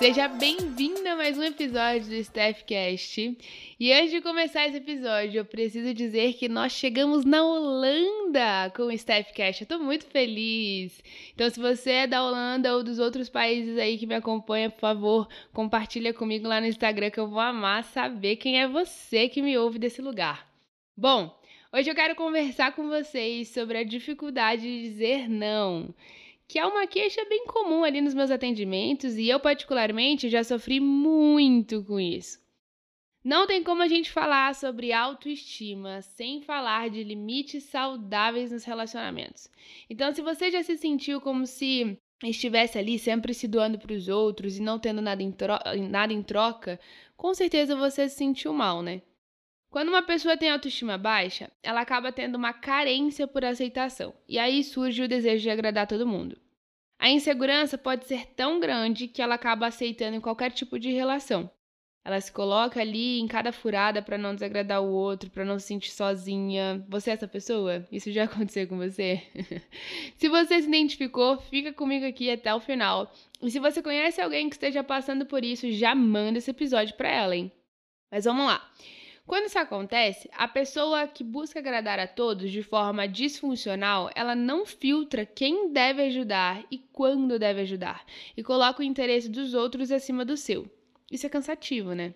Seja bem-vindo a mais um episódio do Staffcast. E antes de começar esse episódio, eu preciso dizer que nós chegamos na Holanda com o Staffcast. Eu tô muito feliz. Então, se você é da Holanda ou dos outros países aí que me acompanha, por favor, compartilha comigo lá no Instagram que eu vou amar saber quem é você que me ouve desse lugar. Bom, hoje eu quero conversar com vocês sobre a dificuldade de dizer não que é uma queixa bem comum ali nos meus atendimentos e eu, particularmente, já sofri muito com isso. Não tem como a gente falar sobre autoestima sem falar de limites saudáveis nos relacionamentos. Então, se você já se sentiu como se estivesse ali sempre se doando para os outros e não tendo nada em, nada em troca, com certeza você se sentiu mal, né? Quando uma pessoa tem autoestima baixa, ela acaba tendo uma carência por aceitação, e aí surge o desejo de agradar todo mundo. A insegurança pode ser tão grande que ela acaba aceitando em qualquer tipo de relação. Ela se coloca ali em cada furada para não desagradar o outro, para não se sentir sozinha. Você é essa pessoa? Isso já aconteceu com você? se você se identificou, fica comigo aqui até o final. E se você conhece alguém que esteja passando por isso, já manda esse episódio para ela, hein? Mas vamos lá. Quando isso acontece, a pessoa que busca agradar a todos de forma disfuncional, ela não filtra quem deve ajudar e quando deve ajudar, e coloca o interesse dos outros acima do seu. Isso é cansativo, né?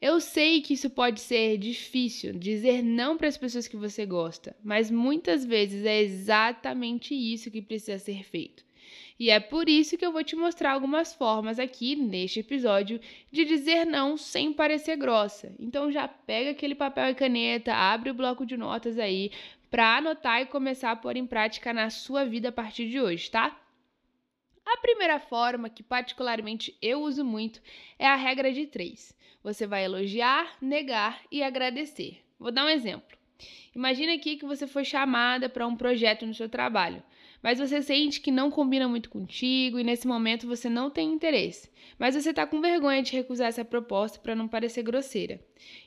Eu sei que isso pode ser difícil, dizer não para as pessoas que você gosta, mas muitas vezes é exatamente isso que precisa ser feito. E é por isso que eu vou te mostrar algumas formas aqui neste episódio de dizer não sem parecer grossa. Então já pega aquele papel e caneta, abre o bloco de notas aí para anotar e começar a pôr em prática na sua vida a partir de hoje, tá? A primeira forma, que particularmente eu uso muito, é a regra de três. Você vai elogiar, negar e agradecer. Vou dar um exemplo. Imagina aqui que você foi chamada para um projeto no seu trabalho mas você sente que não combina muito contigo e nesse momento você não tem interesse. Mas você está com vergonha de recusar essa proposta para não parecer grosseira.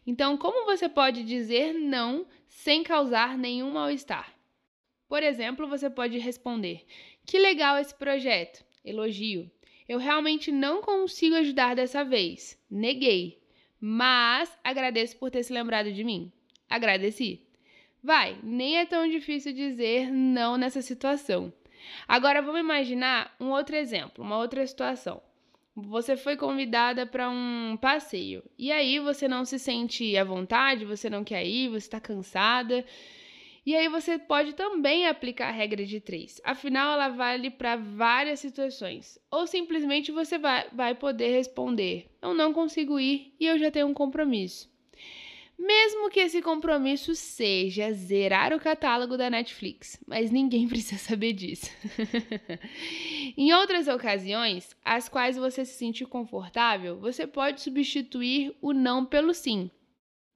Então, como você pode dizer não sem causar nenhum mal-estar? Por exemplo, você pode responder: Que legal esse projeto! Elogio. Eu realmente não consigo ajudar dessa vez. Neguei. Mas agradeço por ter se lembrado de mim. Agradeci. Vai, nem é tão difícil dizer não nessa situação. Agora vamos imaginar um outro exemplo, uma outra situação. Você foi convidada para um passeio e aí você não se sente à vontade, você não quer ir, você está cansada. E aí você pode também aplicar a regra de três. Afinal, ela vale para várias situações. Ou simplesmente você vai, vai poder responder: Eu não consigo ir e eu já tenho um compromisso mesmo que esse compromisso seja zerar o catálogo da Netflix, mas ninguém precisa saber disso. em outras ocasiões, as quais você se sentir confortável, você pode substituir o não pelo sim.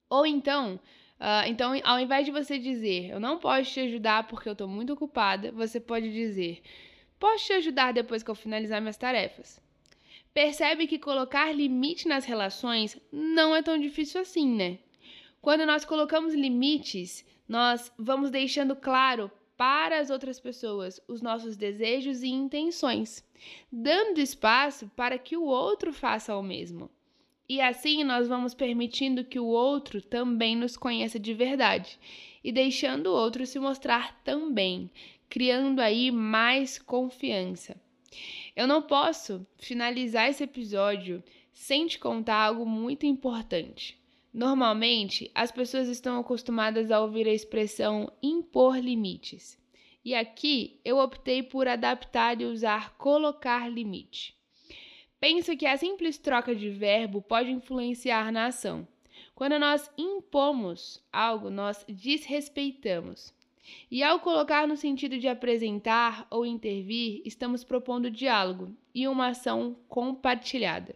Ou então, uh, então, ao invés de você dizer eu não posso te ajudar porque eu estou muito ocupada, você pode dizer posso te ajudar depois que eu finalizar minhas tarefas. Percebe que colocar limite nas relações não é tão difícil assim, né? Quando nós colocamos limites, nós vamos deixando claro para as outras pessoas os nossos desejos e intenções, dando espaço para que o outro faça o mesmo. E assim nós vamos permitindo que o outro também nos conheça de verdade e deixando o outro se mostrar também, criando aí mais confiança. Eu não posso finalizar esse episódio sem te contar algo muito importante. Normalmente, as pessoas estão acostumadas a ouvir a expressão impor limites. E aqui eu optei por adaptar e usar colocar limite. Penso que a simples troca de verbo pode influenciar na ação. Quando nós impomos algo, nós desrespeitamos. E ao colocar no sentido de apresentar ou intervir, estamos propondo diálogo e uma ação compartilhada.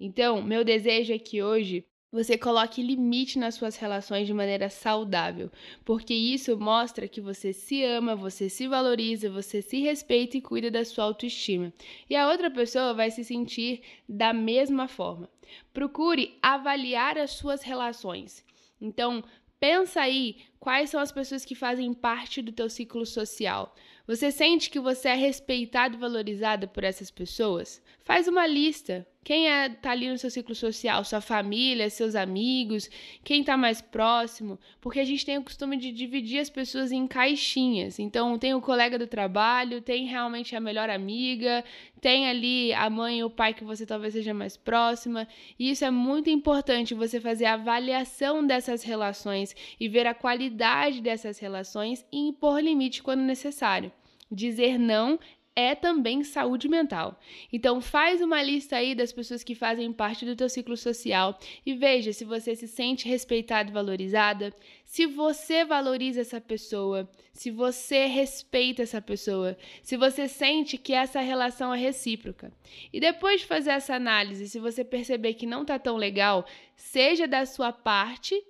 Então, meu desejo é que hoje você coloque limite nas suas relações de maneira saudável, porque isso mostra que você se ama, você se valoriza, você se respeita e cuida da sua autoestima. E a outra pessoa vai se sentir da mesma forma. Procure avaliar as suas relações. Então, pensa aí quais são as pessoas que fazem parte do teu ciclo social. Você sente que você é respeitado e valorizado por essas pessoas? Faz uma lista. Quem é, tá ali no seu ciclo social? Sua família, seus amigos, quem tá mais próximo? Porque a gente tem o costume de dividir as pessoas em caixinhas. Então, tem o colega do trabalho, tem realmente a melhor amiga, tem ali a mãe e o pai que você talvez seja mais próxima. E isso é muito importante você fazer a avaliação dessas relações e ver a qualidade dessas relações e impor limite quando necessário. Dizer não é também saúde mental. Então faz uma lista aí das pessoas que fazem parte do teu ciclo social e veja se você se sente respeitada e valorizada, se você valoriza essa pessoa, se você respeita essa pessoa, se você sente que essa relação é recíproca. E depois de fazer essa análise, se você perceber que não tá tão legal, seja da sua parte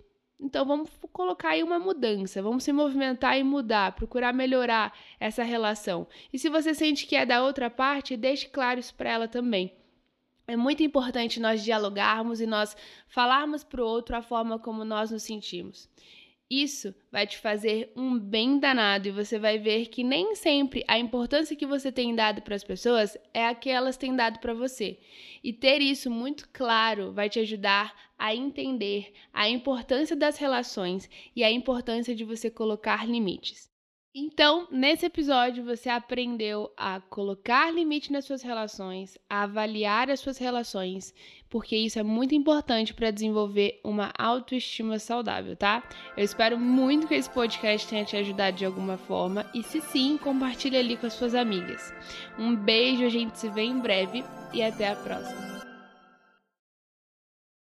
então vamos colocar aí uma mudança, vamos se movimentar e mudar, procurar melhorar essa relação. E se você sente que é da outra parte, deixe claro isso para ela também. É muito importante nós dialogarmos e nós falarmos para o outro a forma como nós nos sentimos. Isso vai te fazer um bem danado e você vai ver que nem sempre a importância que você tem dado para as pessoas é a que elas têm dado para você. E ter isso muito claro vai te ajudar a entender a importância das relações e a importância de você colocar limites. Então, nesse episódio, você aprendeu a colocar limite nas suas relações, a avaliar as suas relações, porque isso é muito importante para desenvolver uma autoestima saudável, tá? Eu espero muito que esse podcast tenha te ajudado de alguma forma e, se sim, compartilhe ali com as suas amigas. Um beijo, a gente se vê em breve e até a próxima.